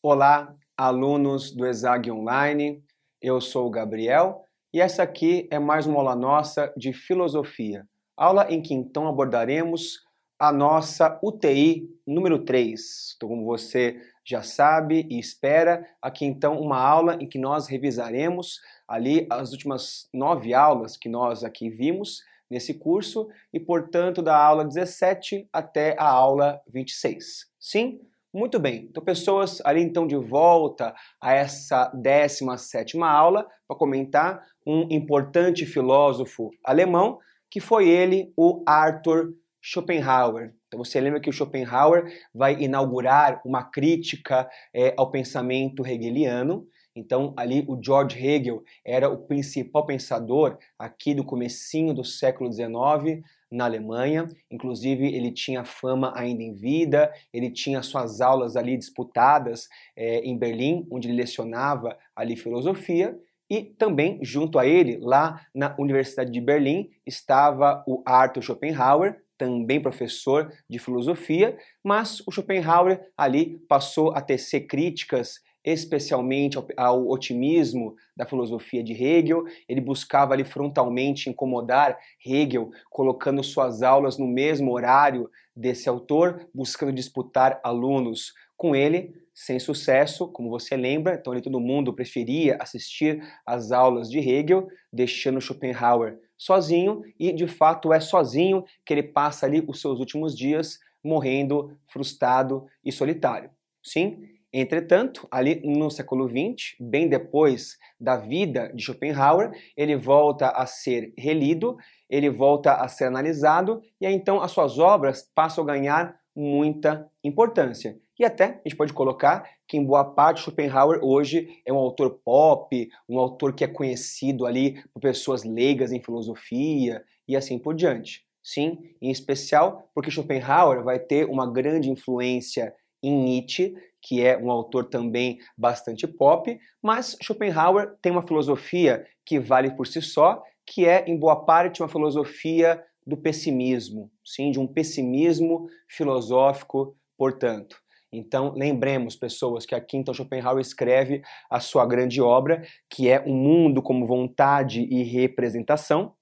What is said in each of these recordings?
Olá, alunos do ESAG Online. Eu sou o Gabriel e essa aqui é mais uma aula nossa de filosofia. Aula em que então abordaremos a nossa UTI número 3. Então, como você já sabe e espera, aqui então uma aula em que nós revisaremos ali as últimas nove aulas que nós aqui vimos nesse curso e, portanto, da aula 17 até a aula 26. Sim? Muito bem, então pessoas ali então de volta a essa 17ª aula para comentar um importante filósofo alemão que foi ele, o Arthur Schopenhauer. Então você lembra que o Schopenhauer vai inaugurar uma crítica é, ao pensamento hegeliano. Então ali o George Hegel era o principal pensador aqui do comecinho do século XIX, na Alemanha. Inclusive, ele tinha fama ainda em vida, ele tinha suas aulas ali disputadas é, em Berlim, onde ele lecionava ali filosofia. E também, junto a ele, lá na Universidade de Berlim, estava o Arthur Schopenhauer, também professor de filosofia, mas o Schopenhauer ali passou a tecer críticas especialmente ao, ao, otimismo da filosofia de Hegel. Ele buscava ali frontalmente incomodar Hegel, colocando suas aulas no mesmo horário desse autor, buscando disputar alunos com ele, sem sucesso, como você lembra. Então, todo mundo preferia assistir às aulas de Hegel, deixando Schopenhauer sozinho, e de fato é sozinho que ele passa ali os seus últimos dias morrendo frustrado e solitário. Sim, Entretanto, ali no século XX, bem depois da vida de Schopenhauer, ele volta a ser relido, ele volta a ser analisado e aí, então as suas obras passam a ganhar muita importância. E até a gente pode colocar que em boa parte Schopenhauer hoje é um autor pop, um autor que é conhecido ali por pessoas leigas em filosofia e assim por diante. Sim, em especial porque Schopenhauer vai ter uma grande influência em Nietzsche, que é um autor também bastante pop, mas Schopenhauer tem uma filosofia que vale por si só, que é, em boa parte, uma filosofia do pessimismo, sim, de um pessimismo filosófico, portanto. Então, lembremos, pessoas, que aqui então Schopenhauer escreve a sua grande obra, que é O Mundo como Vontade e Representação,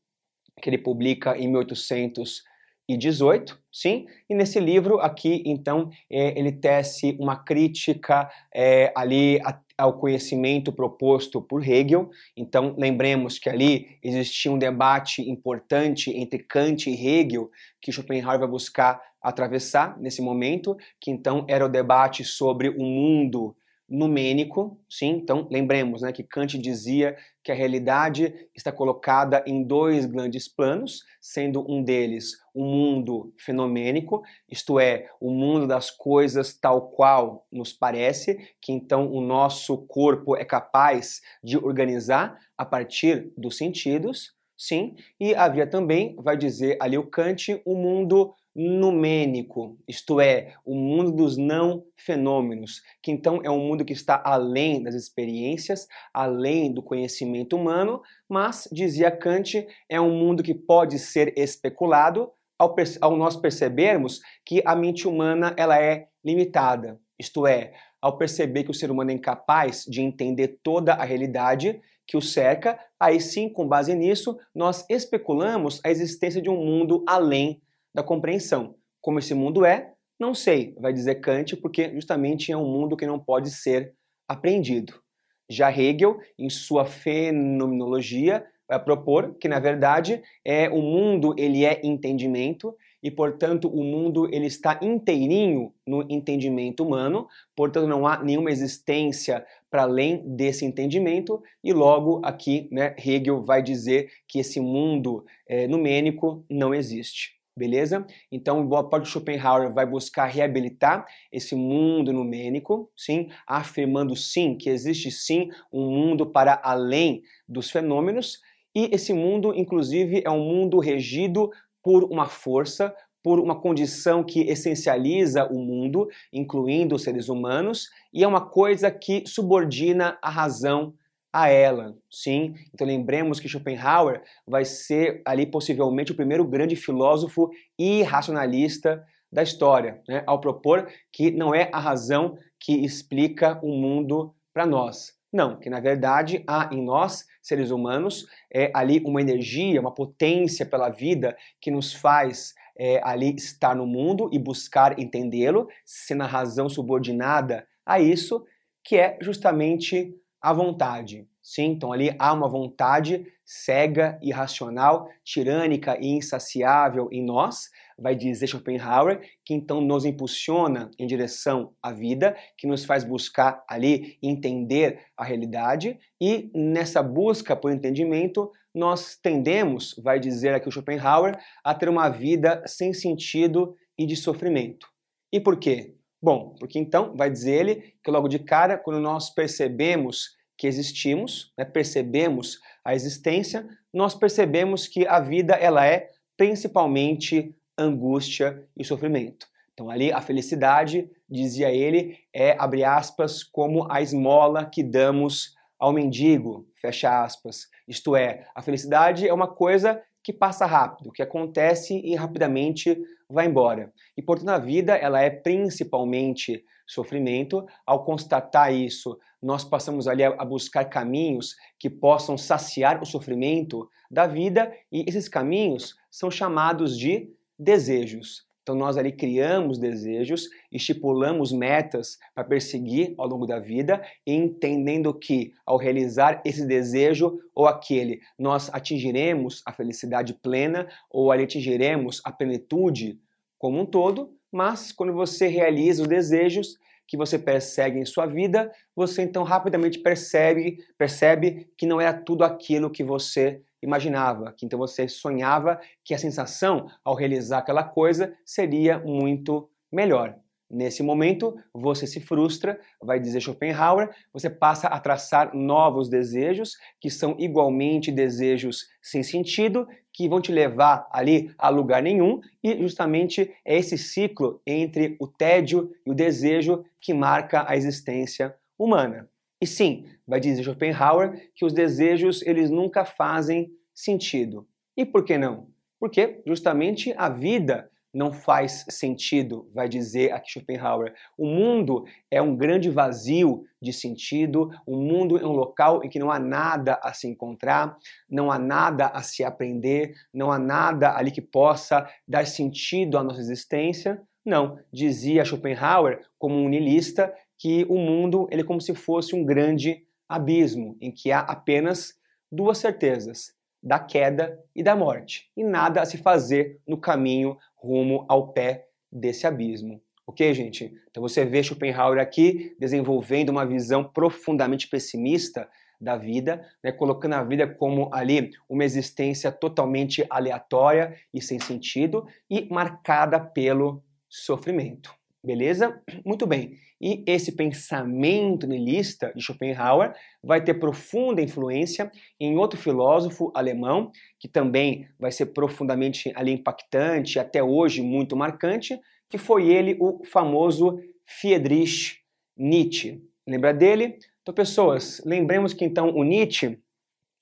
que ele publica em 1800 e 18, sim, e nesse livro aqui, então, é, ele tece uma crítica é, ali ao conhecimento proposto por Hegel. Então, lembremos que ali existia um debate importante entre Kant e Hegel, que Schopenhauer vai buscar atravessar nesse momento, que então era o debate sobre o mundo numênico, sim? Então, lembremos né, que Kant dizia que a realidade está colocada em dois grandes planos, sendo um deles o um mundo fenomênico, isto é, o mundo das coisas tal qual nos parece, que então o nosso corpo é capaz de organizar a partir dos sentidos, sim, e havia também, vai dizer ali o Kant, o um mundo numênico, isto é, o mundo dos não fenômenos, que então é um mundo que está além das experiências, além do conhecimento humano, mas, dizia Kant, é um mundo que pode ser especulado ao, ao nós percebermos que a mente humana ela é limitada, isto é, ao perceber que o ser humano é incapaz de entender toda a realidade que o cerca, aí sim, com base nisso, nós especulamos a existência de um mundo além da compreensão. Como esse mundo é, não sei, vai dizer Kant, porque justamente é um mundo que não pode ser apreendido. Já Hegel, em sua fenomenologia, vai propor que na verdade é o mundo ele é entendimento e portanto o mundo ele está inteirinho no entendimento humano, portanto não há nenhuma existência para além desse entendimento e logo aqui né, Hegel vai dizer que esse mundo é, numênico não existe beleza? Então, boa parte Schopenhauer vai buscar reabilitar esse mundo numênico, sim, afirmando sim que existe sim um mundo para além dos fenômenos, e esse mundo, inclusive, é um mundo regido por uma força, por uma condição que essencializa o mundo, incluindo os seres humanos, e é uma coisa que subordina a razão a ela, sim. Então lembremos que Schopenhauer vai ser ali possivelmente o primeiro grande filósofo irracionalista da história, né? ao propor que não é a razão que explica o mundo para nós. Não, que na verdade há em nós, seres humanos, é, ali uma energia, uma potência pela vida que nos faz é, ali estar no mundo e buscar entendê-lo, sendo a razão subordinada a isso, que é justamente a vontade. Sim, então ali há uma vontade cega, irracional, tirânica e insaciável em nós, vai dizer Schopenhauer, que então nos impulsiona em direção à vida, que nos faz buscar ali entender a realidade e nessa busca por entendimento nós tendemos, vai dizer aqui o Schopenhauer, a ter uma vida sem sentido e de sofrimento. E por quê? Bom, porque então, vai dizer ele, que logo de cara, quando nós percebemos que existimos, né, percebemos a existência, nós percebemos que a vida ela é principalmente angústia e sofrimento. Então ali a felicidade, dizia ele, é abre aspas como a esmola que damos ao mendigo, fecha aspas. Isto é, a felicidade é uma coisa que passa rápido, que acontece e rapidamente vai embora. E portanto a vida ela é principalmente sofrimento. Ao constatar isso, nós passamos ali a buscar caminhos que possam saciar o sofrimento da vida e esses caminhos são chamados de desejos. Então nós ali criamos desejos, estipulamos metas para perseguir ao longo da vida, entendendo que ao realizar esse desejo ou aquele, nós atingiremos a felicidade plena ou ali atingiremos a plenitude como um todo, mas quando você realiza os desejos que você persegue em sua vida, você então rapidamente percebe, percebe que não era tudo aquilo que você imaginava, que então você sonhava que a sensação ao realizar aquela coisa seria muito melhor. Nesse momento, você se frustra, vai dizer Schopenhauer, você passa a traçar novos desejos, que são igualmente desejos sem sentido, que vão te levar ali a lugar nenhum, e justamente é esse ciclo entre o tédio e o desejo que marca a existência humana. E sim, vai dizer Schopenhauer que os desejos eles nunca fazem sentido. E por que não? Porque justamente a vida não faz sentido, vai dizer aqui Schopenhauer. O mundo é um grande vazio de sentido, o mundo é um local em que não há nada a se encontrar, não há nada a se aprender, não há nada ali que possa dar sentido à nossa existência. Não, dizia Schopenhauer, como um nihilista, que o mundo ele é como se fosse um grande abismo em que há apenas duas certezas: da queda e da morte, e nada a se fazer no caminho rumo ao pé desse abismo. Ok, gente? Então você vê Schopenhauer aqui desenvolvendo uma visão profundamente pessimista da vida, né, colocando a vida como ali uma existência totalmente aleatória e sem sentido e marcada pelo sofrimento. Beleza? Muito bem. E esse pensamento nihilista de Schopenhauer vai ter profunda influência em outro filósofo alemão, que também vai ser profundamente ali impactante, até hoje muito marcante, que foi ele, o famoso Friedrich Nietzsche. Lembra dele? Então, pessoas, lembremos que então o Nietzsche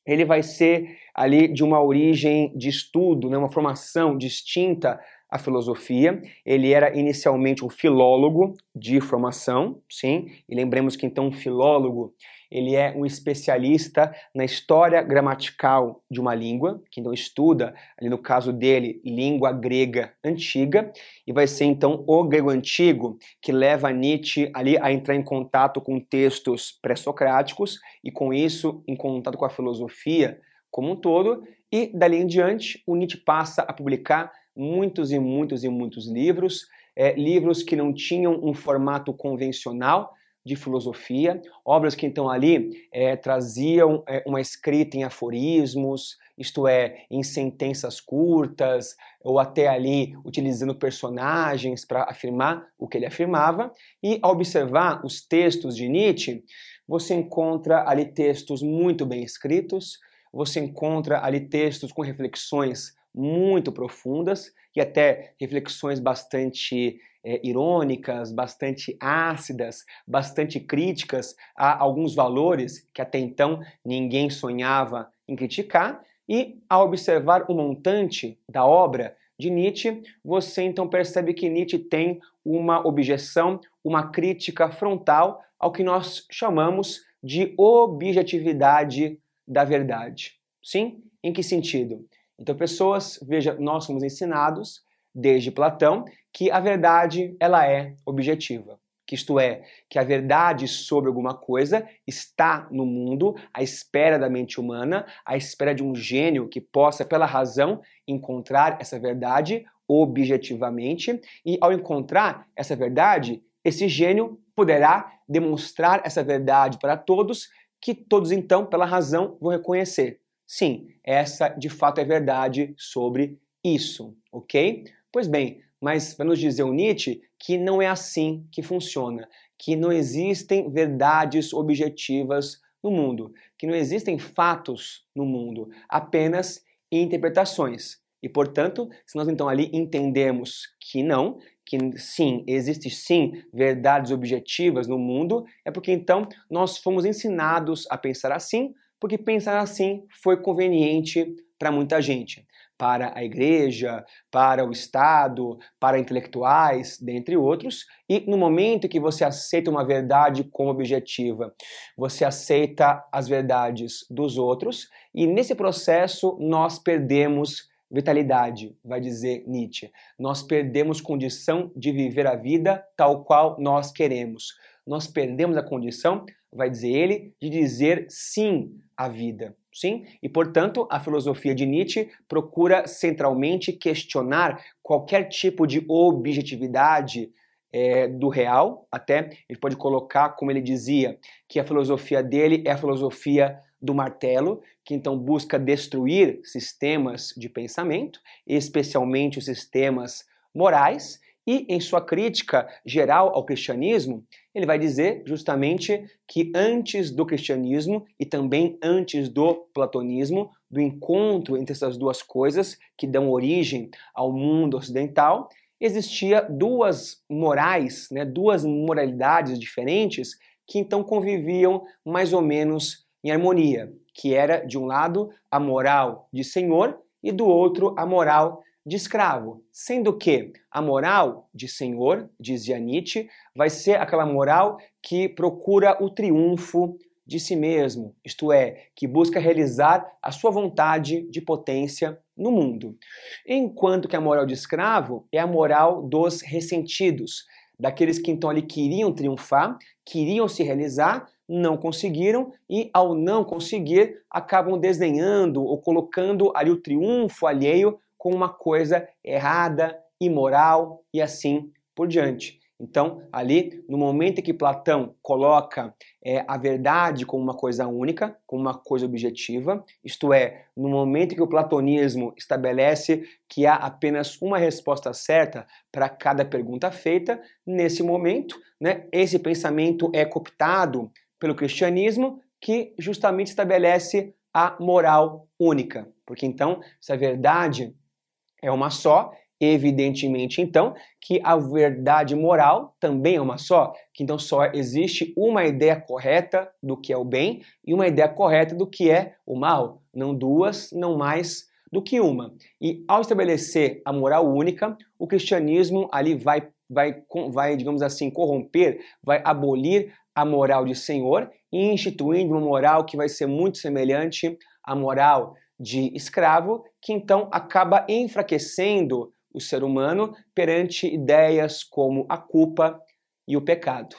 ele vai ser ali de uma origem de estudo, né, uma formação distinta a filosofia. Ele era inicialmente um filólogo de formação, sim, e lembremos que então um filólogo ele é um especialista na história gramatical de uma língua, que então estuda, ali no caso dele, língua grega antiga, e vai ser então o grego antigo que leva Nietzsche ali a entrar em contato com textos pré-socráticos e com isso em contato com a filosofia como um todo, e dali em diante o Nietzsche passa a publicar muitos e muitos e muitos livros, é, livros que não tinham um formato convencional de filosofia, obras que então ali é, traziam é, uma escrita em aforismos, isto é, em sentenças curtas, ou até ali utilizando personagens para afirmar o que ele afirmava. E ao observar os textos de Nietzsche, você encontra ali textos muito bem escritos, você encontra ali textos com reflexões muito profundas e até reflexões bastante é, irônicas, bastante ácidas, bastante críticas a alguns valores que até então ninguém sonhava em criticar. E ao observar o montante da obra de Nietzsche, você então percebe que Nietzsche tem uma objeção, uma crítica frontal ao que nós chamamos de objetividade da verdade. Sim? Em que sentido? Então, pessoas, veja, nós somos ensinados desde Platão que a verdade ela é objetiva. Que isto é, que a verdade sobre alguma coisa está no mundo, à espera da mente humana, à espera de um gênio que possa, pela razão, encontrar essa verdade objetivamente, e ao encontrar essa verdade, esse gênio poderá demonstrar essa verdade para todos, que todos então, pela razão, vão reconhecer. Sim, essa de fato é verdade sobre isso, ok? Pois bem, mas vai nos dizer o Nietzsche que não é assim que funciona, que não existem verdades objetivas no mundo, que não existem fatos no mundo, apenas interpretações. E, portanto, se nós então ali entendemos que não, que sim, existe sim verdades objetivas no mundo, é porque então nós fomos ensinados a pensar assim, porque pensar assim foi conveniente para muita gente para a igreja, para o Estado, para intelectuais, dentre outros. E no momento que você aceita uma verdade como objetiva, você aceita as verdades dos outros, e nesse processo nós perdemos vitalidade, vai dizer Nietzsche. Nós perdemos condição de viver a vida tal qual nós queremos. Nós perdemos a condição, vai dizer ele, de dizer sim à vida. Sim? E, portanto, a filosofia de Nietzsche procura centralmente questionar qualquer tipo de objetividade é, do real, até ele pode colocar, como ele dizia, que a filosofia dele é a filosofia do martelo, que então busca destruir sistemas de pensamento, especialmente os sistemas morais, e em sua crítica geral ao cristianismo, ele vai dizer justamente que antes do cristianismo e também antes do platonismo, do encontro entre essas duas coisas que dão origem ao mundo ocidental, existia duas morais, né, duas moralidades diferentes que então conviviam mais ou menos em harmonia, que era de um lado a moral de senhor e do outro a moral de escravo, sendo que a moral de senhor, dizia Nietzsche, vai ser aquela moral que procura o triunfo de si mesmo, isto é, que busca realizar a sua vontade de potência no mundo. Enquanto que a moral de escravo é a moral dos ressentidos, daqueles que então ali queriam triunfar, queriam se realizar, não conseguiram e ao não conseguir acabam desenhando ou colocando ali o triunfo alheio com uma coisa errada, imoral e assim por diante. Então, ali, no momento em que Platão coloca é, a verdade como uma coisa única, como uma coisa objetiva, isto é, no momento em que o platonismo estabelece que há apenas uma resposta certa para cada pergunta feita, nesse momento, né, esse pensamento é cooptado pelo cristianismo, que justamente estabelece a moral única. Porque então, se a verdade é uma só, evidentemente então que a verdade moral também é uma só, que então só existe uma ideia correta do que é o bem e uma ideia correta do que é o mal, não duas, não mais do que uma. E ao estabelecer a moral única, o cristianismo ali vai vai vai, digamos assim, corromper, vai abolir a moral de senhor instituindo uma moral que vai ser muito semelhante à moral de escravo, que então acaba enfraquecendo o ser humano perante ideias como a culpa e o pecado.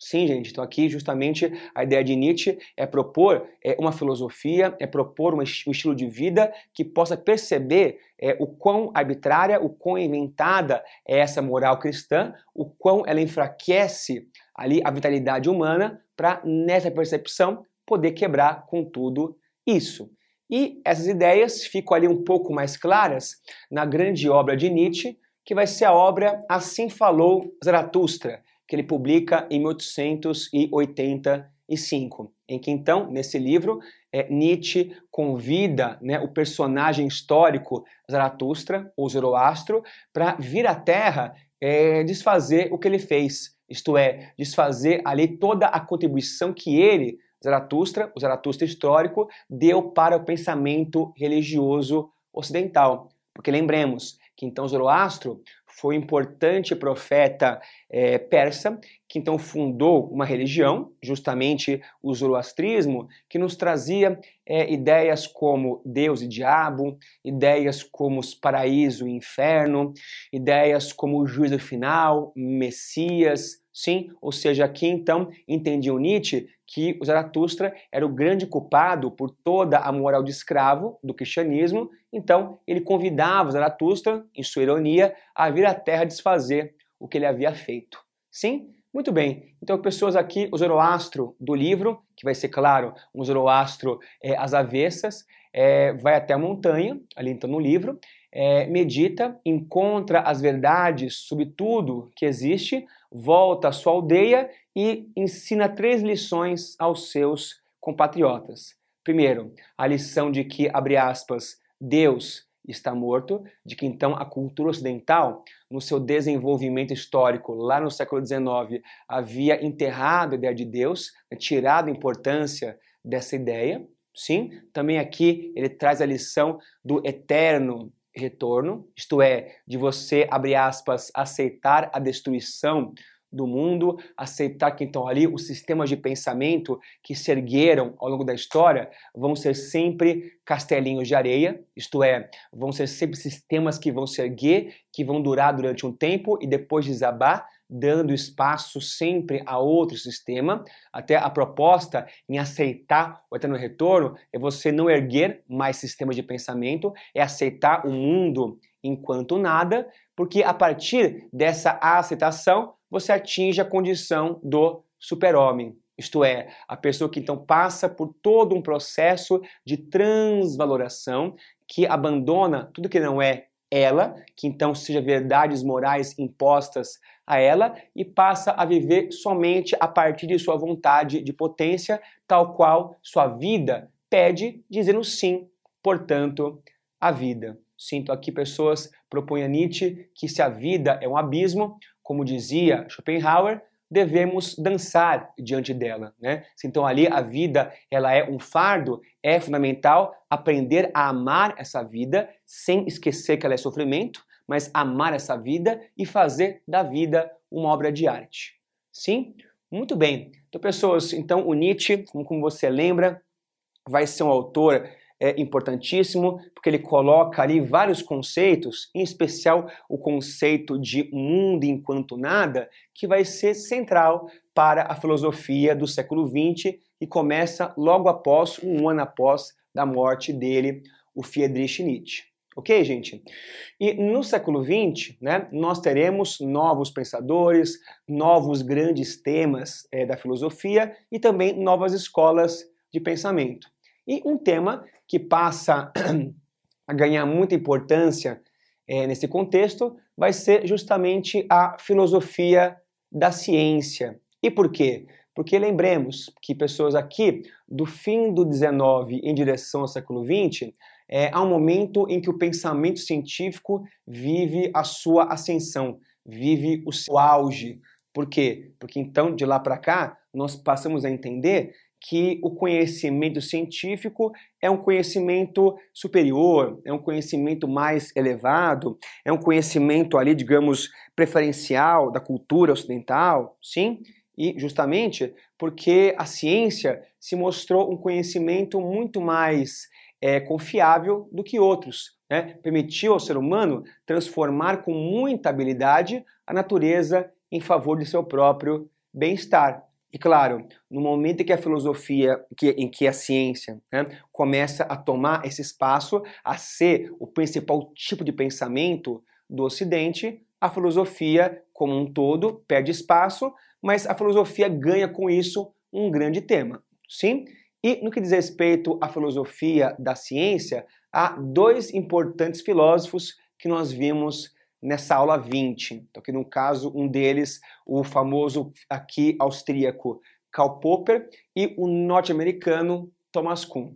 Sim, gente, então aqui justamente a ideia de Nietzsche é propor é, uma filosofia, é propor um, estilo de vida que possa perceber é, o quão arbitrária, o quão inventada é essa moral cristã, o quão ela enfraquece ali a vitalidade humana para, nessa percepção, poder quebrar com tudo isso. E essas ideias ficam ali um pouco mais claras na grande obra de Nietzsche, que vai ser a obra Assim Falou Zaratustra, que ele publica em 1885, em que então, nesse livro, é, Nietzsche convida né, o personagem histórico Zaratustra, ou Zoroastro, para vir à Terra é, desfazer o que ele fez, isto é, desfazer ali toda a contribuição que ele Zaratustra, o Zaratustra histórico, deu para o pensamento religioso ocidental. Porque lembremos que então Zoroastro foi um importante profeta é, persa, que então fundou uma religião, justamente o zoroastrismo, que nos trazia é, ideias como Deus e diabo, ideias como os paraíso e inferno, ideias como o juízo final, Messias, sim, ou seja, aqui então entendiam Nietzsche que o Zaratustra era o grande culpado por toda a moral de escravo do cristianismo, então ele convidava o Zaratustra, em sua ironia, a vir à Terra desfazer o que ele havia feito. Sim? Muito bem. Então, pessoas aqui, o Zoroastro do livro, que vai ser, claro, um Zoroastro é, às avessas, é, vai até a montanha, ali então no livro, é, medita, encontra as verdades sobre tudo que existe, volta à sua aldeia e ensina três lições aos seus compatriotas. Primeiro, a lição de que, abre aspas, Deus está morto, de que então a cultura ocidental, no seu desenvolvimento histórico lá no século XIX, havia enterrado a ideia de Deus, né, tirado a importância dessa ideia. Sim, também aqui ele traz a lição do eterno retorno, isto é, de você, abre aspas, aceitar a destruição do mundo, aceitar que então ali os sistemas de pensamento que se ergueram ao longo da história vão ser sempre castelinhos de areia, isto é, vão ser sempre sistemas que vão se erguer, que vão durar durante um tempo e depois desabar, dando espaço sempre a outro sistema. Até a proposta em aceitar o eterno retorno é você não erguer mais sistemas de pensamento, é aceitar o mundo enquanto nada, porque a partir dessa aceitação você atinge a condição do super-homem. Isto é, a pessoa que então passa por todo um processo de transvaloração, que abandona tudo que não é ela, que então seja verdades morais impostas a ela, e passa a viver somente a partir de sua vontade de potência, tal qual sua vida pede, dizendo sim, portanto, a vida. Sinto aqui pessoas propõem a Nietzsche que se a vida é um abismo, como dizia Schopenhauer, devemos dançar diante dela, né? Então ali a vida, ela é um fardo, é fundamental aprender a amar essa vida sem esquecer que ela é sofrimento, mas amar essa vida e fazer da vida uma obra de arte. Sim? Muito bem. Então, pessoas, então o Nietzsche, como você lembra, vai ser um autor é importantíssimo, porque ele coloca ali vários conceitos, em especial o conceito de mundo enquanto nada, que vai ser central para a filosofia do século XX e começa logo após, um ano após da morte dele, o Friedrich Nietzsche. Ok, gente? E no século XX, né, nós teremos novos pensadores, novos grandes temas é, da filosofia e também novas escolas de pensamento. E um tema que passa a ganhar muita importância é, nesse contexto vai ser justamente a filosofia da ciência. E por quê? Porque lembremos que pessoas aqui, do fim do 19 em direção ao século 20, é, há um momento em que o pensamento científico vive a sua ascensão, vive o seu auge. Por quê? Porque então, de lá para cá, nós passamos a entender que o conhecimento científico é um conhecimento superior, é um conhecimento mais elevado, é um conhecimento ali, digamos, preferencial da cultura ocidental, sim? E justamente porque a ciência se mostrou um conhecimento muito mais é, confiável do que outros. Né? Permitiu ao ser humano transformar com muita habilidade a natureza em favor de seu próprio bem-estar. E claro, no momento em que a filosofia, que, em que a ciência né, começa a tomar esse espaço, a ser o principal tipo de pensamento do Ocidente, a filosofia como um todo perde espaço, mas a filosofia ganha com isso um grande tema. Sim? E no que diz respeito à filosofia da ciência, há dois importantes filósofos que nós vimos nessa aula 20. Então, aqui no caso, um deles, o famoso aqui austríaco Karl Popper e o norte-americano Thomas Kuhn.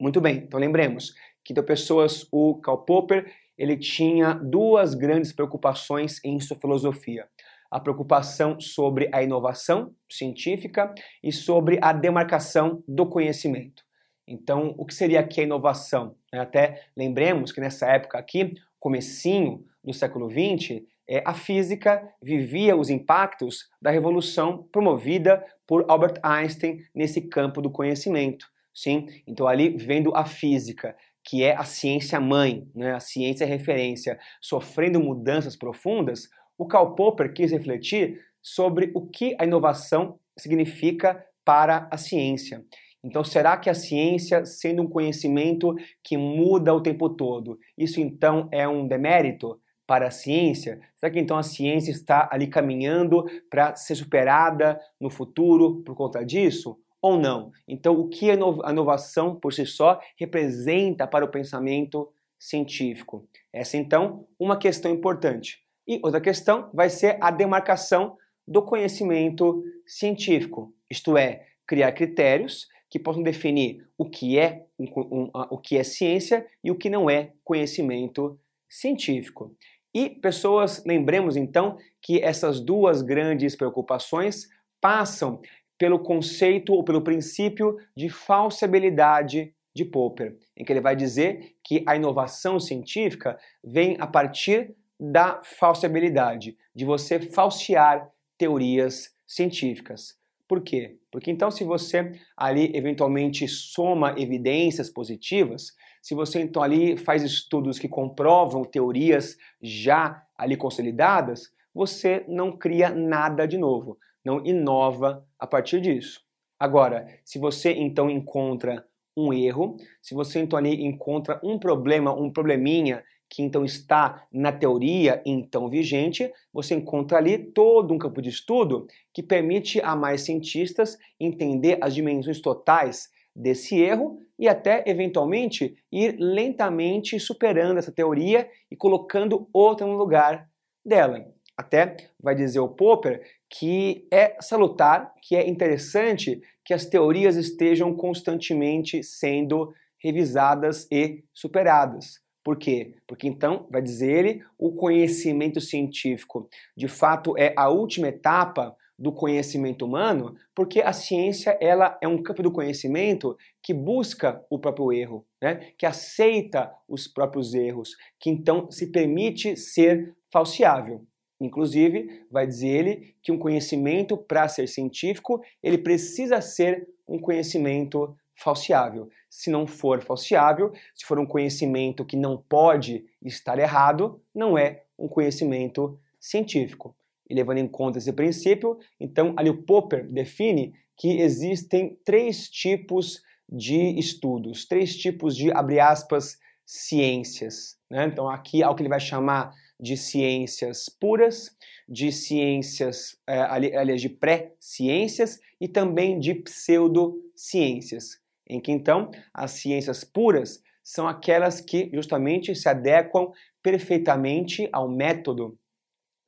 Muito bem, então lembremos que então, pessoas, o Karl Popper, ele tinha duas grandes preocupações em sua filosofia. A preocupação sobre a inovação científica e sobre a demarcação do conhecimento. Então, o que seria aqui a inovação? Até lembremos que nessa época aqui, comecinho do século XX, é, a física vivia os impactos da revolução promovida por Albert Einstein nesse campo do conhecimento. Sim, então ali vendo a física, que é a ciência mãe, né, a ciência referência, sofrendo mudanças profundas, o Karl Popper quis refletir sobre o que a inovação significa para a ciência. Então, será que a ciência, sendo um conhecimento que muda o tempo todo, isso então é um demérito para a ciência? Será que então a ciência está ali caminhando para ser superada no futuro por conta disso? Ou não? Então, o que a inovação por si só representa para o pensamento científico? Essa então uma questão importante. E outra questão vai ser a demarcação do conhecimento científico, isto é, criar critérios que possam definir o que é, um, um, o que é ciência e o que não é conhecimento científico. E pessoas, lembremos então que essas duas grandes preocupações passam pelo conceito ou pelo princípio de falsibilidade de Popper, em que ele vai dizer que a inovação científica vem a partir da falsibilidade, de você falsear teorias científicas. Por quê? Porque então, se você ali eventualmente soma evidências positivas, se você então ali faz estudos que comprovam teorias já ali consolidadas, você não cria nada de novo, não inova a partir disso. Agora, se você então encontra um erro, se você então ali encontra um problema, um probleminha que então está na teoria então vigente, você encontra ali todo um campo de estudo que permite a mais cientistas entender as dimensões totais desse erro e até eventualmente ir lentamente superando essa teoria e colocando outra no lugar dela. Até vai dizer o Popper que é salutar, que é interessante que as teorias estejam constantemente sendo revisadas e superadas. Por quê? Porque então, vai dizer ele, o conhecimento científico de fato é a última etapa do conhecimento humano, porque a ciência ela é um campo do conhecimento que busca o próprio erro, né? que aceita os próprios erros, que então se permite ser falseável. Inclusive, vai dizer ele que um conhecimento, para ser científico, ele precisa ser um conhecimento falseável. Se não for falseável, se for um conhecimento que não pode estar errado, não é um conhecimento científico. E levando em conta esse princípio, então o Popper define que existem três tipos de estudos, três tipos de, abre aspas, ciências. Né? Então aqui é o que ele vai chamar de ciências puras, de ciências, é, aliás, de pré-ciências e também de pseudociências em que então as ciências puras são aquelas que justamente se adequam perfeitamente ao método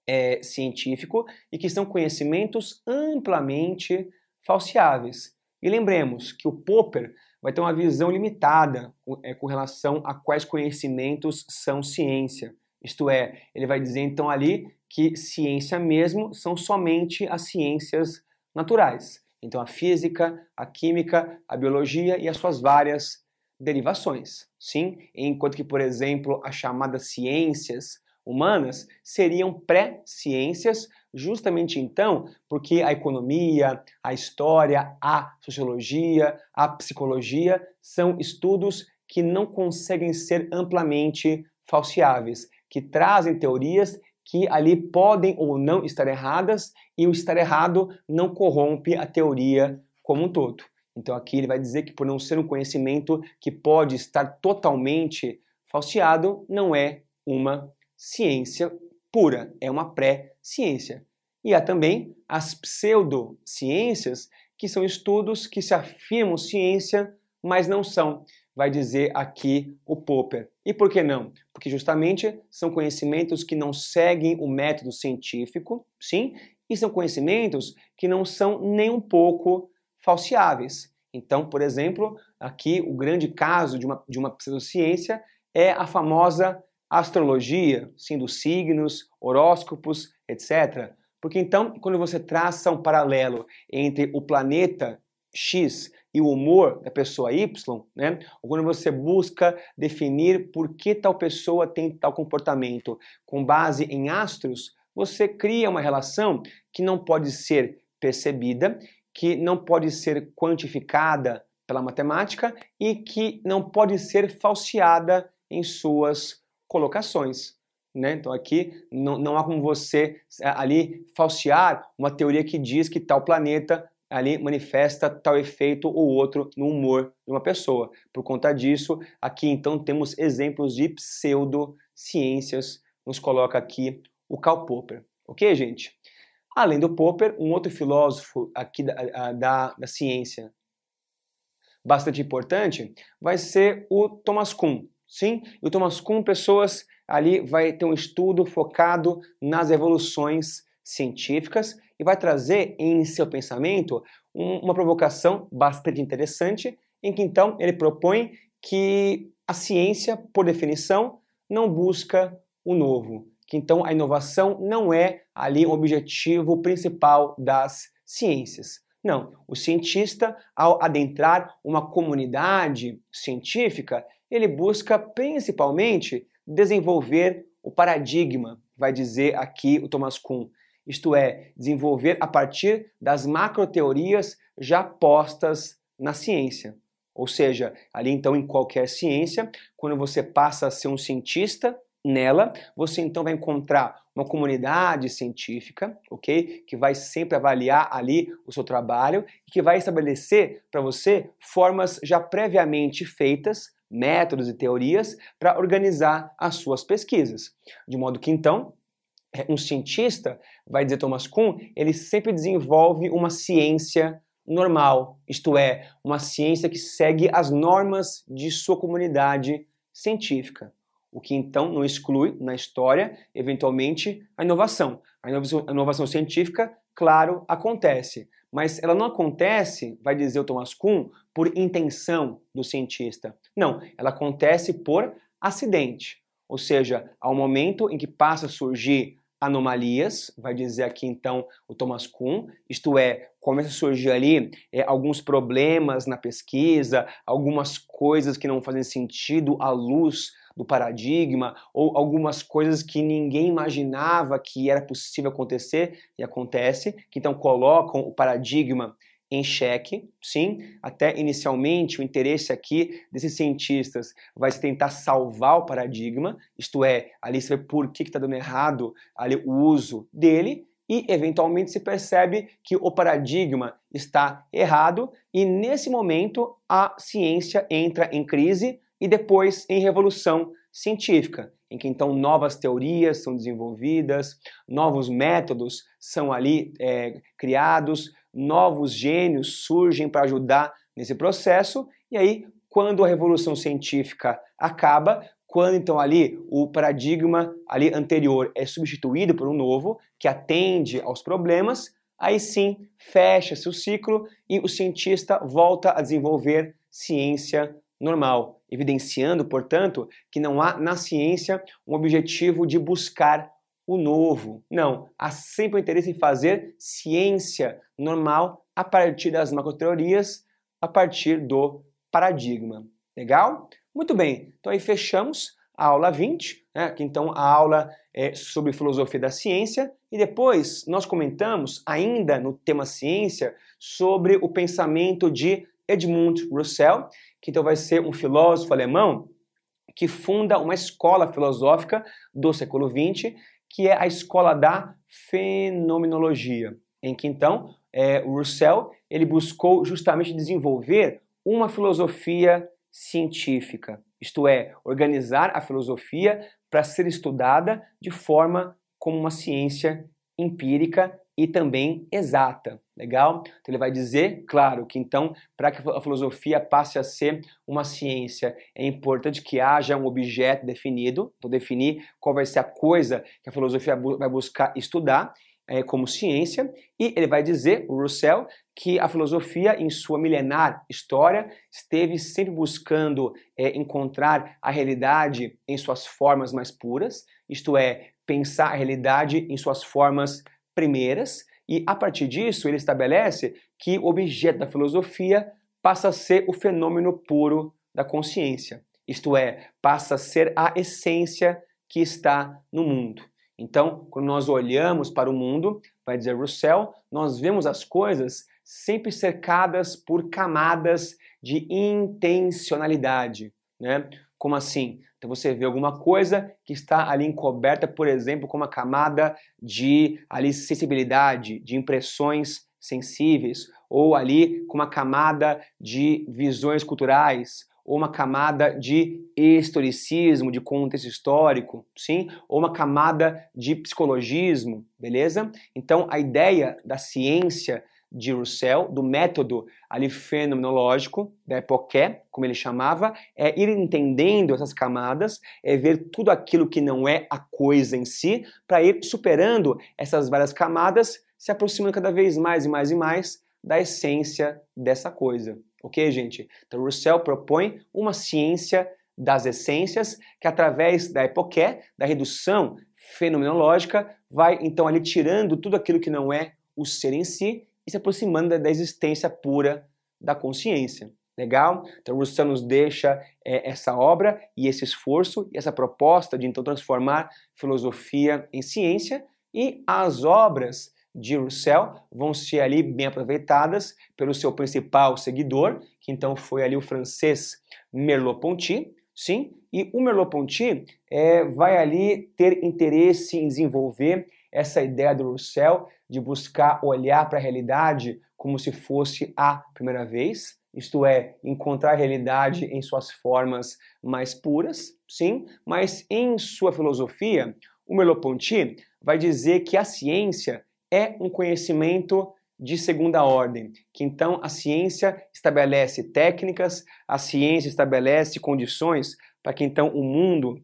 é, científico e que são conhecimentos amplamente falseáveis. E lembremos que o Popper vai ter uma visão limitada é, com relação a quais conhecimentos são ciência. Isto é, ele vai dizer então ali que ciência mesmo são somente as ciências naturais. Então, a física, a química, a biologia e as suas várias derivações. Sim, enquanto que, por exemplo, as chamadas ciências humanas seriam pré-ciências, justamente então porque a economia, a história, a sociologia, a psicologia são estudos que não conseguem ser amplamente falseáveis, que trazem teorias que ali podem ou não estar erradas e o estar errado não corrompe a teoria como um todo. Então aqui ele vai dizer que por não ser um conhecimento que pode estar totalmente falseado, não é uma ciência pura, é uma pré-ciência. E há também as pseudociências, que são estudos que se afirmam ciência, mas não são vai dizer aqui o Popper. E por que não? Porque justamente são conhecimentos que não seguem o método científico, sim, e são conhecimentos que não são nem um pouco falseáveis. Então, por exemplo, aqui o grande caso de uma, de uma pseudociência é a famosa astrologia, sim, dos signos, horóscopos, etc. Porque então, quando você traça um paralelo entre o planeta X e o humor da pessoa Y, né? Ou quando você busca definir por que tal pessoa tem tal comportamento com base em astros, você cria uma relação que não pode ser percebida, que não pode ser quantificada pela matemática e que não pode ser falseada em suas colocações. Né? Então aqui não, não há como você é, ali falsear uma teoria que diz que tal planeta ali manifesta tal efeito ou outro no humor de uma pessoa. Por conta disso, aqui então temos exemplos de pseudociências, nos coloca aqui o Karl Popper. Ok, gente? Além do Popper, um outro filósofo aqui da, da, da ciência bastante importante vai ser o Thomas Kuhn. Sim, e o Thomas Kuhn, pessoas ali vai ter um estudo focado nas evoluções científicas e vai trazer em seu pensamento um, uma provocação bastante interessante, em que então ele propõe que a ciência, por definição, não busca o novo, que então a inovação não é ali um objetivo principal das ciências. Não, o cientista, ao adentrar uma comunidade científica, ele busca principalmente desenvolver o paradigma, vai dizer aqui o Thomas Kuhn. Isto é, desenvolver a partir das macroteorias já postas na ciência. Ou seja, ali então em qualquer ciência, quando você passa a ser um cientista, nela você então vai encontrar uma comunidade científica, ok? Que vai sempre avaliar ali o seu trabalho e que vai estabelecer para você formas já previamente feitas métodos e teorias para organizar as suas pesquisas. De modo que então, um cientista, vai dizer Thomas Kuhn, ele sempre desenvolve uma ciência normal, isto é, uma ciência que segue as normas de sua comunidade científica. O que então não exclui na história, eventualmente, a inovação. A inovação, a inovação científica, claro, acontece, mas ela não acontece, vai dizer o Thomas Kuhn, por intenção do cientista. Não, ela acontece por acidente. Ou seja, ao momento em que passa a surgir anomalias, vai dizer aqui então o Thomas Kuhn, isto é, começa a surgir ali é, alguns problemas na pesquisa, algumas coisas que não fazem sentido à luz do paradigma, ou algumas coisas que ninguém imaginava que era possível acontecer e acontece, que então colocam o paradigma em xeque, sim, até inicialmente o interesse aqui desses cientistas vai se tentar salvar o paradigma, isto é, ali se vê por que está dando errado ali o uso dele, e eventualmente se percebe que o paradigma está errado, e nesse momento a ciência entra em crise e depois em revolução científica, em que então novas teorias são desenvolvidas, novos métodos são ali é, criados, novos gênios surgem para ajudar nesse processo, e aí, quando a revolução científica acaba, quando então ali o paradigma ali anterior é substituído por um novo que atende aos problemas, aí sim fecha-se o ciclo e o cientista volta a desenvolver ciência normal, evidenciando, portanto, que não há na ciência um objetivo de buscar o novo. Não, há sempre o interesse em fazer ciência normal a partir das macroteorias, a partir do paradigma. Legal? Muito bem, então aí fechamos a aula 20, né, que então a aula é sobre filosofia da ciência, e depois nós comentamos, ainda no tema ciência, sobre o pensamento de Edmund Russell, que então vai ser um filósofo alemão que funda uma escola filosófica do século XX, que é a escola da fenomenologia, em que então é, Russell ele buscou justamente desenvolver uma filosofia científica, isto é, organizar a filosofia para ser estudada de forma como uma ciência empírica e também exata. Legal? Então ele vai dizer, claro, que então, para que a filosofia passe a ser uma ciência, é importante que haja um objeto definido, vou definir qual vai ser a coisa que a filosofia vai buscar estudar é, como ciência, e ele vai dizer, o Russell, que a filosofia, em sua milenar história, esteve sempre buscando é, encontrar a realidade em suas formas mais puras, isto é, pensar a realidade em suas formas primeiras, e a partir disso ele estabelece que o objeto da filosofia passa a ser o fenômeno puro da consciência, isto é, passa a ser a essência que está no mundo. Então, quando nós olhamos para o mundo, vai dizer Russell, nós vemos as coisas sempre cercadas por camadas de intencionalidade, né? Como assim? Então você vê alguma coisa que está ali encoberta, por exemplo, com uma camada de ali sensibilidade, de impressões sensíveis, ou ali com uma camada de visões culturais, ou uma camada de historicismo, de contexto histórico, sim? Ou uma camada de psicologismo, beleza? Então, a ideia da ciência de Russell, do método ali fenomenológico, da epoqué, como ele chamava, é ir entendendo essas camadas, é ver tudo aquilo que não é a coisa em si, para ir superando essas várias camadas, se aproximando cada vez mais e mais e mais da essência dessa coisa. Ok, gente? Então, Russell propõe uma ciência das essências que, através da epoqué, da redução fenomenológica, vai então ali tirando tudo aquilo que não é o ser em si e se aproximando da existência pura da consciência. Legal? Então, Russell nos deixa é, essa obra e esse esforço e essa proposta de então transformar filosofia em ciência e as obras de Russell vão ser ali bem aproveitadas pelo seu principal seguidor, que então foi ali o francês Merleau-Ponty, sim, e o Merleau-Ponty é, vai ali ter interesse em desenvolver essa ideia do Russell de buscar olhar para a realidade como se fosse a primeira vez, isto é, encontrar a realidade em suas formas mais puras, sim, mas em sua filosofia, o Merleau-Ponty vai dizer que a ciência é um conhecimento de segunda ordem, que então a ciência estabelece técnicas, a ciência estabelece condições para que então o mundo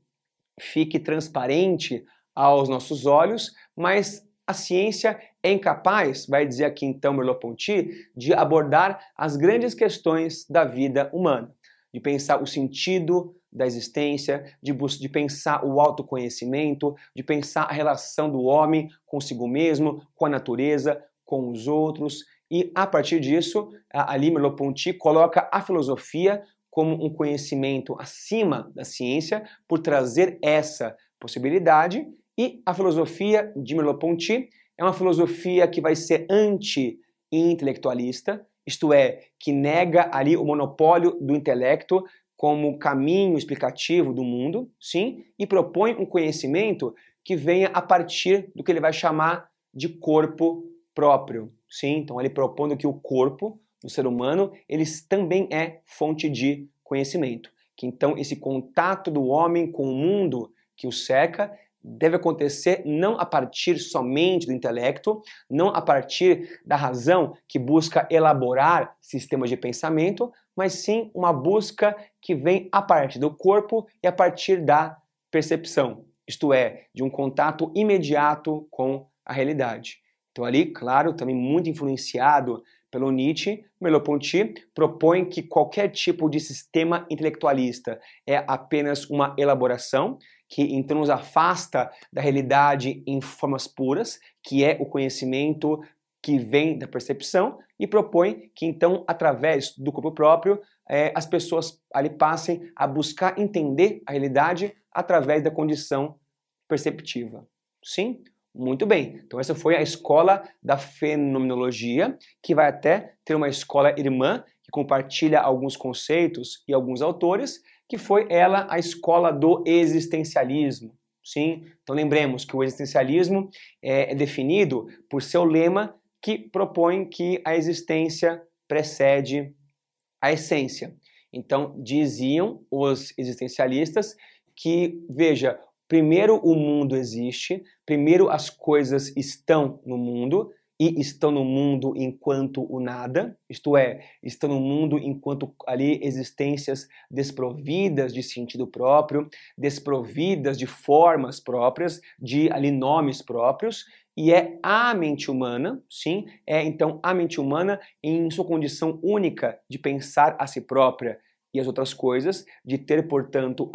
fique transparente aos nossos olhos, mas a ciência é incapaz, vai dizer aqui então Merleau-Ponty, de abordar as grandes questões da vida humana, de pensar o sentido da existência, de, de pensar o autoconhecimento, de pensar a relação do homem consigo mesmo, com a natureza, com os outros. E a partir disso, ali Merleau-Ponty coloca a filosofia como um conhecimento acima da ciência, por trazer essa possibilidade. E a filosofia de Merleau-Ponty é uma filosofia que vai ser anti-intelectualista, isto é, que nega ali o monopólio do intelecto como caminho explicativo do mundo, sim, e propõe um conhecimento que venha a partir do que ele vai chamar de corpo próprio, sim. Então ele propondo que o corpo do ser humano ele também é fonte de conhecimento, que então esse contato do homem com o mundo que o cerca deve acontecer não a partir somente do intelecto, não a partir da razão que busca elaborar sistemas de pensamento, mas sim uma busca que vem a partir do corpo e a partir da percepção, isto é, de um contato imediato com a realidade. Então ali, claro, também muito influenciado pelo Nietzsche, Merleau-Ponty propõe que qualquer tipo de sistema intelectualista é apenas uma elaboração, que então nos afasta da realidade em formas puras, que é o conhecimento que vem da percepção, e propõe que então, através do corpo próprio, é, as pessoas ali passem a buscar entender a realidade através da condição perceptiva. Sim? Muito bem. Então essa foi a escola da fenomenologia, que vai até ter uma escola irmã que compartilha alguns conceitos e alguns autores, que foi ela a escola do existencialismo. Sim? Então lembremos que o existencialismo é, é definido por seu lema que propõe que a existência precede a essência. Então, diziam os existencialistas que, veja, primeiro o mundo existe, primeiro as coisas estão no mundo, e estão no mundo enquanto o nada, isto é, estão no mundo enquanto ali existências desprovidas de sentido próprio, desprovidas de formas próprias, de ali nomes próprios, e é a mente humana, sim, é então a mente humana em sua condição única de pensar a si própria e as outras coisas, de ter, portanto,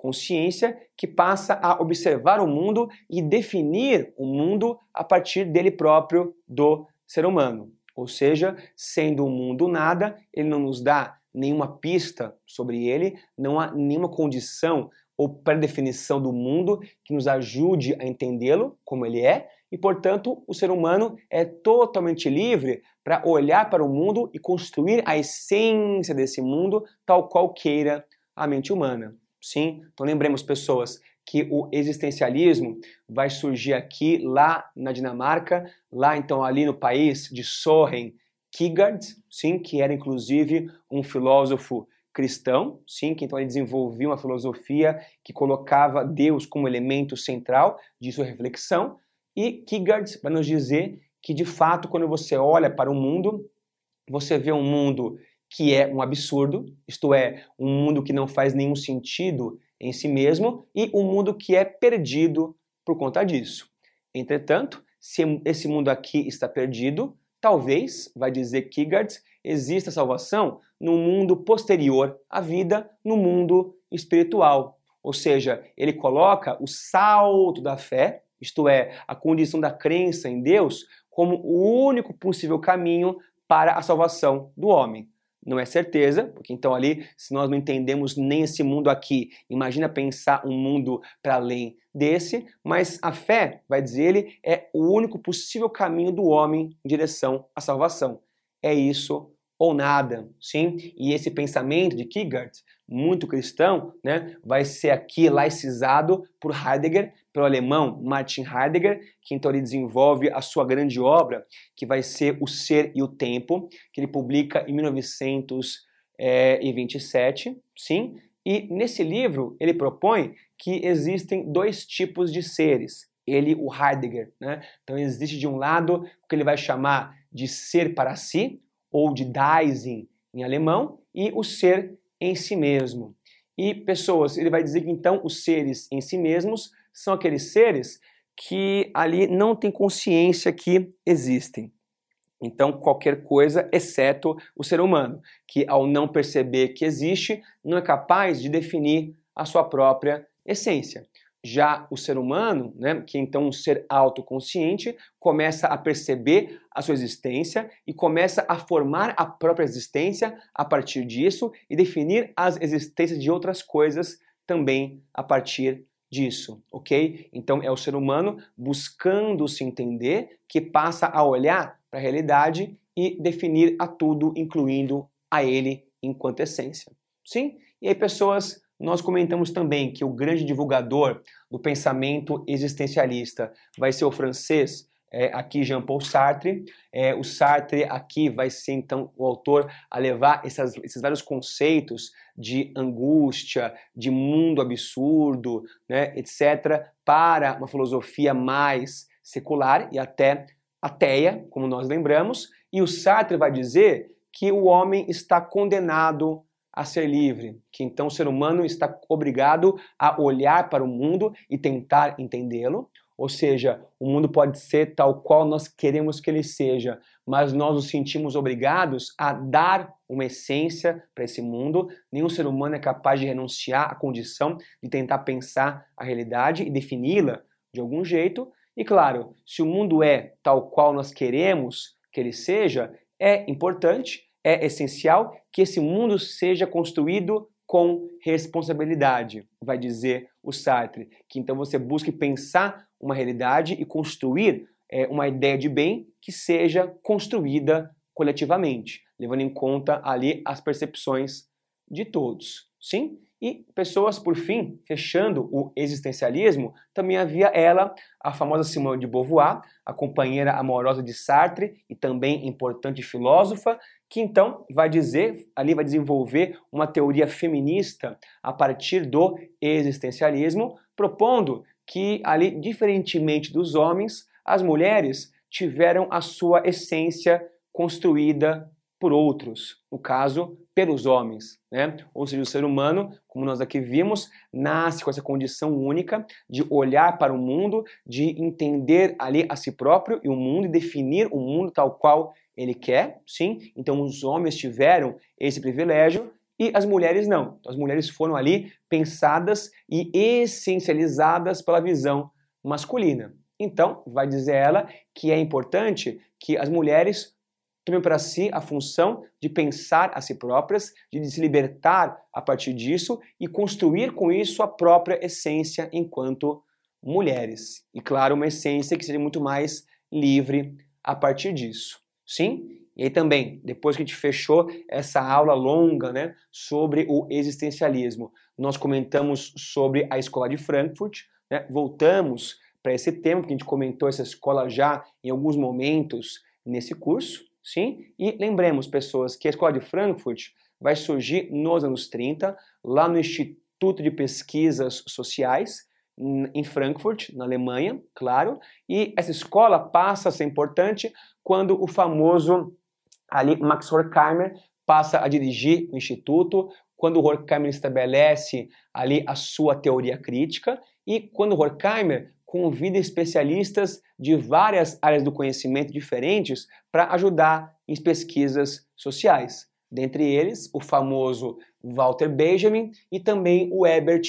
autoconsciência, que passa a observar o mundo e definir o mundo a partir dele próprio, do ser humano. Ou seja, sendo o mundo nada, ele não nos dá nenhuma pista sobre ele, não há nenhuma condição ou pré-definição do mundo que nos ajude a entendê-lo como ele é, e portanto o ser humano é totalmente livre para olhar para o mundo e construir a essência desse mundo tal qual queira a mente humana. Sim? Então lembremos, pessoas, que o existencialismo vai surgir aqui, lá na Dinamarca, lá então ali no país de Soren Kierkegaard, sim, que era inclusive um filósofo cristão, sim, que então ele desenvolvia uma filosofia que colocava Deus como elemento central de sua reflexão, e Kierkegaard vai nos dizer que de fato quando você olha para o mundo, você vê um mundo que é um absurdo, isto é, um mundo que não faz nenhum sentido em si mesmo e um mundo que é perdido por conta disso. Entretanto, se esse mundo aqui está perdido, talvez, vai dizer Kierkegaard, exista salvação no mundo posterior à vida, no mundo espiritual. Ou seja, ele coloca o salto da fé, isto é, a condição da crença em Deus, como o único possível caminho para a salvação do homem não é certeza, porque então ali, se nós não entendemos nem esse mundo aqui, imagina pensar um mundo para além desse, mas a fé, vai dizer ele, é o único possível caminho do homem em direção à salvação. É isso ou nada, sim? E esse pensamento de Kierkegaard, muito cristão, né, vai ser aqui laicizado por Heidegger, pelo alemão Martin Heidegger, que então ele desenvolve a sua grande obra, que vai ser O Ser e o Tempo, que ele publica em 1927, sim? E nesse livro ele propõe que existem dois tipos de seres. Ele, o Heidegger, né? Então existe de um lado o que ele vai chamar de ser para si, ou de Dasein em alemão, e o ser em si mesmo. E pessoas, ele vai dizer que então os seres em si mesmos são aqueles seres que ali não têm consciência que existem. Então, qualquer coisa, exceto o ser humano, que ao não perceber que existe, não é capaz de definir a sua própria essência. Já o ser humano, né, que é então um ser autoconsciente, começa a perceber a sua existência e começa a formar a própria existência a partir disso e definir as existências de outras coisas também a partir disso, ok? Então é o ser humano buscando se entender que passa a olhar para a realidade e definir a tudo, incluindo a ele enquanto essência. Sim? E aí pessoas nós comentamos também que o grande divulgador do pensamento existencialista vai ser o francês é, aqui Jean-Paul Sartre. É, o Sartre aqui vai ser então o autor a levar essas, esses vários conceitos de angústia, de mundo absurdo, né, etc., para uma filosofia mais secular e até ateia, como nós lembramos. E o Sartre vai dizer que o homem está condenado a ser livre, que então o ser humano está obrigado a olhar para o mundo e tentar entendê-lo. Ou seja, o mundo pode ser tal qual nós queremos que ele seja, mas nós nos sentimos obrigados a dar uma essência para esse mundo. Nenhum ser humano é capaz de renunciar à condição de tentar pensar a realidade e defini-la de algum jeito. E claro, se o mundo é tal qual nós queremos que ele seja, é importante é essencial que esse mundo seja construído com responsabilidade, vai dizer o Sartre. Que então você busque pensar uma realidade e construir é, uma ideia de bem que seja construída coletivamente, levando em conta ali as percepções de todos. Sim? E pessoas, por fim, fechando o existencialismo, também havia ela, a famosa Simone de Beauvoir, a companheira amorosa de Sartre e também importante filósofa, que então vai dizer, ali vai desenvolver uma teoria feminista a partir do existencialismo, propondo que ali, diferentemente dos homens, as mulheres tiveram a sua essência construída por outros, no caso, pelos homens, né? Ou seja, o ser humano, como nós aqui vimos, nasce com essa condição única de olhar para o mundo, de entender ali a si próprio e o mundo e definir o mundo tal qual ele quer, sim. Então os homens tiveram esse privilégio e as mulheres não. As mulheres foram ali pensadas e essencializadas pela visão masculina. Então, vai dizer ela que é importante que as mulheres tomem para si a função de pensar a si próprias, de se libertar a partir disso e construir com isso a própria essência enquanto mulheres. E claro, uma essência que seja muito mais livre a partir disso. Sim? E aí também, depois que a gente fechou essa aula longa né, sobre o existencialismo, nós comentamos sobre a escola de Frankfurt, né, voltamos para esse tema, que a gente comentou essa escola já em alguns momentos nesse curso, sim? E lembremos, pessoas, que a escola de Frankfurt vai surgir nos anos 30, lá no Instituto de Pesquisas Sociais, em Frankfurt, na Alemanha, claro, e essa escola passa a ser importante quando o famoso ali Max Horkheimer passa a dirigir o instituto, quando o Horkheimer estabelece ali a sua teoria crítica e quando o Horkheimer convida especialistas de várias áreas do conhecimento diferentes para ajudar em pesquisas sociais. Dentre eles, o famoso Walter Benjamin e também o Herbert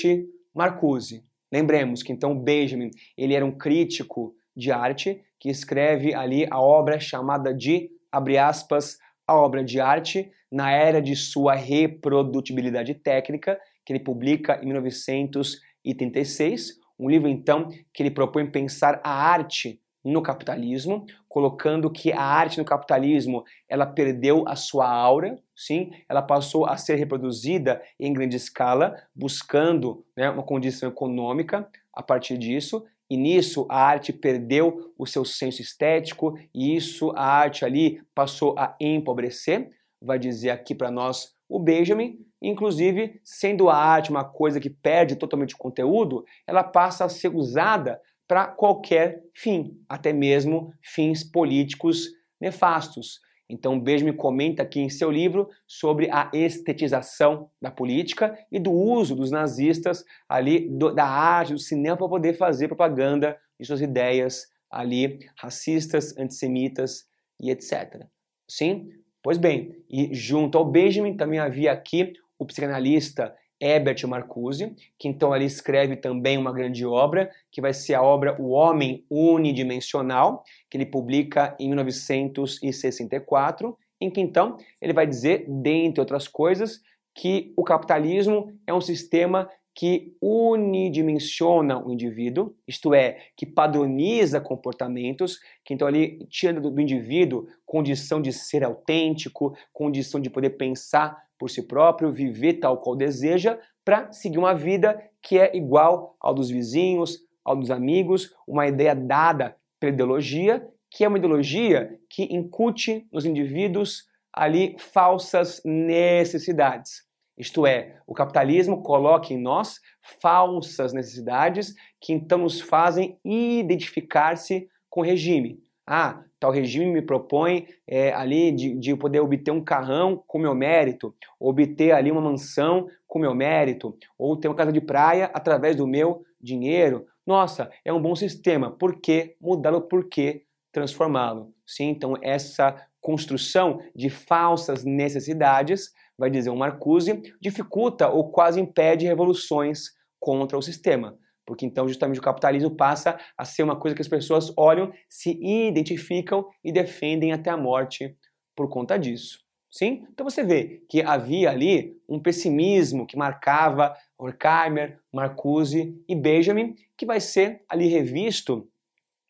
Marcuse. Lembremos que então Benjamin ele era um crítico de arte que escreve ali a obra chamada de, abre aspas, a obra de arte na era de sua reprodutibilidade técnica, que ele publica em 1936, um livro, então, que ele propõe pensar a arte no capitalismo, colocando que a arte no capitalismo ela perdeu a sua aura, sim, ela passou a ser reproduzida em grande escala, buscando né, uma condição econômica a partir disso, e nisso a arte perdeu o seu senso estético, e isso a arte ali passou a empobrecer, vai dizer aqui para nós o Benjamin, Inclusive, sendo a arte uma coisa que perde totalmente o conteúdo, ela passa a ser usada para qualquer fim, até mesmo fins políticos nefastos. Então, Benjamin comenta aqui em seu livro sobre a estetização da política e do uso dos nazistas ali do, da arte, do cinema para poder fazer propaganda de suas ideias ali racistas, antissemitas e etc. Sim? Pois bem, e junto ao Benjamin também havia aqui o psicanalista Herbert Marcuse, que então ali escreve também uma grande obra, que vai ser a obra O Homem Unidimensional, que ele publica em 1964, em que então ele vai dizer, dentre outras coisas, que o capitalismo é um sistema que unidimensiona o indivíduo, isto é, que padroniza comportamentos, que então ali tira do, indivíduo condição de ser autêntico, condição de poder pensar por si próprio, viver tal qual deseja, para seguir uma vida que é igual ao dos vizinhos, ao dos amigos, uma ideia dada pela ideologia, que é uma ideologia que incute nos indivíduos ali falsas necessidades. Isto é, o capitalismo coloca em nós falsas necessidades que então nos fazem identificar-se com o regime. Ah, tal regime me propõe é, ali de, de poder obter um carrão com meu mérito, obter ali uma mansão com meu mérito, ou ter uma casa de praia através do meu dinheiro. Nossa, é um bom sistema. Por que mudá-lo? Por que transformá-lo? Sim, então essa construção de falsas necessidades, vai dizer o Marcuse, dificulta ou quase impede revoluções contra o sistema porque então justamente o capitalismo passa a ser uma coisa que as pessoas olham, se identificam e defendem até a morte por conta disso. Sim? Então você vê que havia ali um pessimismo que marcava Horkheimer, Marcuse e Benjamin, que vai ser ali revisto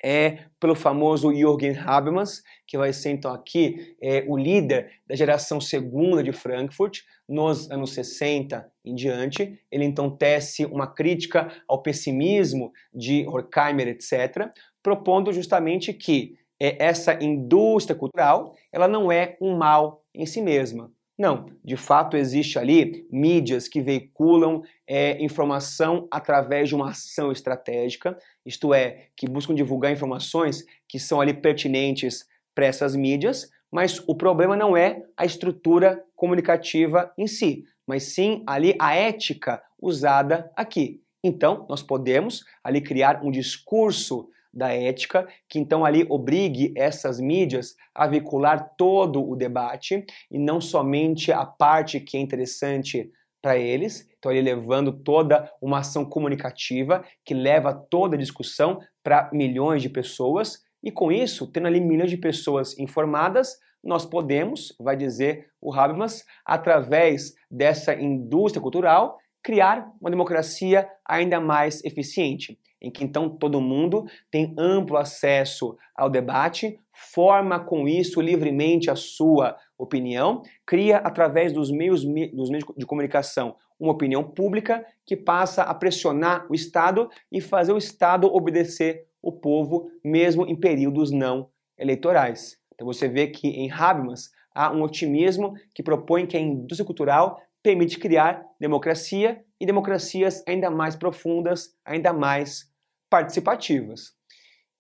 é pelo famoso Jürgen Habermas, que vai ser então aqui é, o líder da geração segunda de Frankfurt, nos anos 60 em diante. Ele então tece uma crítica ao pessimismo de Horkheimer, etc., propondo justamente que é, essa indústria cultural ela não é um mal em si mesma. Não, de fato existe ali mídias que veiculam é, informação através de uma ação estratégica, isto é, que buscam divulgar informações que são ali pertinentes para essas mídias, mas o problema não é a estrutura comunicativa em si, mas sim ali a ética usada aqui. Então, nós podemos ali criar um discurso da ética, que então ali obrigue essas mídias a veicular todo o debate e não somente a parte que é interessante para eles, então ele levando toda uma ação comunicativa que leva toda a discussão para milhões de pessoas. E com isso tendo ali milhões de pessoas informadas, nós podemos, vai dizer o Habermas, através dessa indústria cultural, criar uma democracia ainda mais eficiente, em que então todo mundo tem amplo acesso ao debate, forma com isso livremente a sua opinião, cria através dos meios, dos meios de comunicação uma opinião pública que passa a pressionar o Estado e fazer o Estado obedecer o povo, mesmo em períodos não eleitorais. Então você vê que em Habermas há um otimismo que propõe que a indústria cultural permite criar democracia e democracias ainda mais profundas, ainda mais participativas.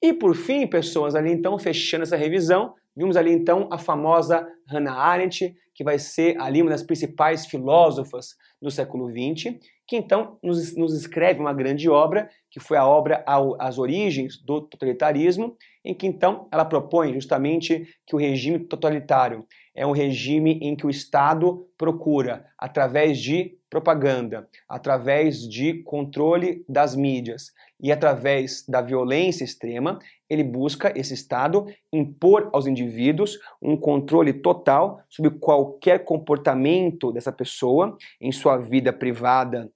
E por fim, pessoas, ali então, fechando essa revisão, vimos ali então a famosa Hannah Arendt, que vai ser ali uma das principais filósofas do século XX, que então nos, nos escreve uma grande obra, que foi a obra As Origens do Totalitarismo, em que então ela propõe justamente que o regime totalitário é um regime em que o Estado procura, através de propaganda, através de controle das mídias e através da violência extrema, ele busca, esse Estado, impor aos indivíduos um controle total sobre qualquer comportamento dessa pessoa em sua vida privada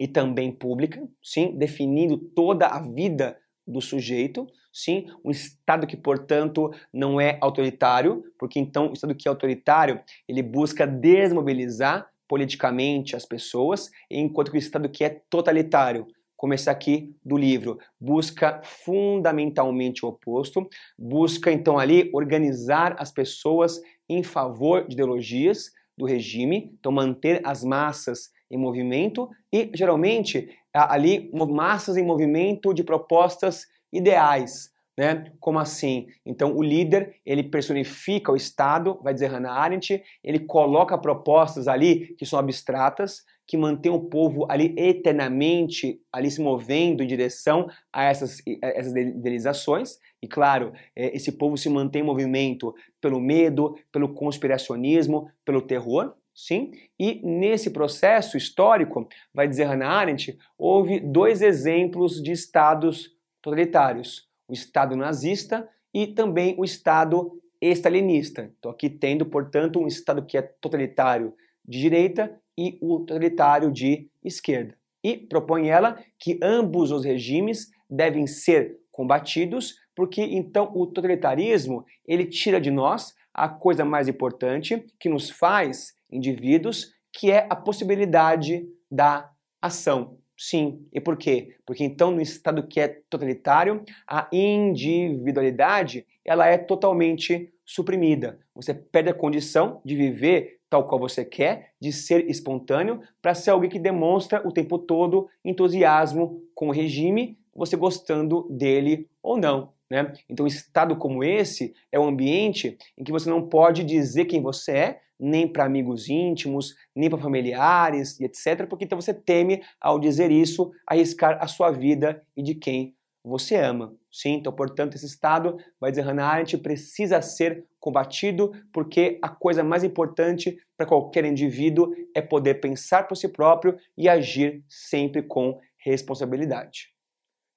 e também pública, sim, definindo toda a vida do sujeito, sim, um Estado que, portanto, não é autoritário, porque então o Estado que é autoritário, ele busca desmobilizar politicamente as pessoas, enquanto que o Estado que é totalitário, como esse aqui do livro, busca fundamentalmente o oposto, busca então ali organizar as pessoas em favor de ideologias do regime, então manter as massas em movimento e geralmente ali massas em movimento de propostas ideais, né? Como assim? Então o líder, ele personifica o Estado, vai dizer Hannah Arendt, ele coloca propostas ali que são abstratas, que mantém o povo ali eternamente ali se movendo em direção a essas, a essas idealizações. E claro, é, esse povo se mantém em movimento pelo medo, pelo conspiracionismo, pelo terror, sim? E nesse processo histórico, vai dizer Hannah Arendt, houve dois exemplos de estados totalitários: o Estado nazista e também o Estado estalinista. Então, aqui tendo, portanto, um Estado que é totalitário de direita e o totalitário de esquerda. E propõe ela que ambos os regimes devem ser combatidos, porque então o totalitarismo ele tira de nós a coisa mais importante que nos faz indivíduos, que é a possibilidade da ação. Sim. E por quê? Porque então no estado que é totalitário, a individualidade ela é totalmente suprimida. Você perde a condição de viver tal qual você quer, de ser espontâneo, para ser alguém que demonstra o tempo todo entusiasmo com o regime, você gostando dele ou não. Né? Então, estado como esse é um ambiente em que você não pode dizer quem você é, nem para amigos íntimos, nem para familiares etc., porque então você teme, ao dizer isso, arriscar a sua vida e de quem você ama. Sim, então, portanto, esse estado, vai dizer Hannah Arendt, precisa ser combatido, porque a coisa mais importante para qualquer indivíduo é poder pensar por si próprio e agir sempre com responsabilidade.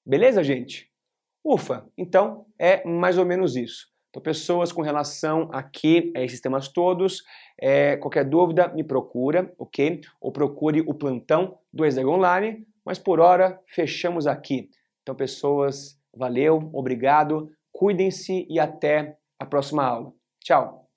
Beleza, gente? Ufa, então é mais ou menos isso. Então, pessoas com relação aqui a esses temas todos, é, qualquer dúvida, me procura, ok? Ou procure o plantão do Exeg Online, mas por hora fechamos aqui. Então, pessoas, valeu, obrigado, cuidem-se e até a próxima aula. Tchau!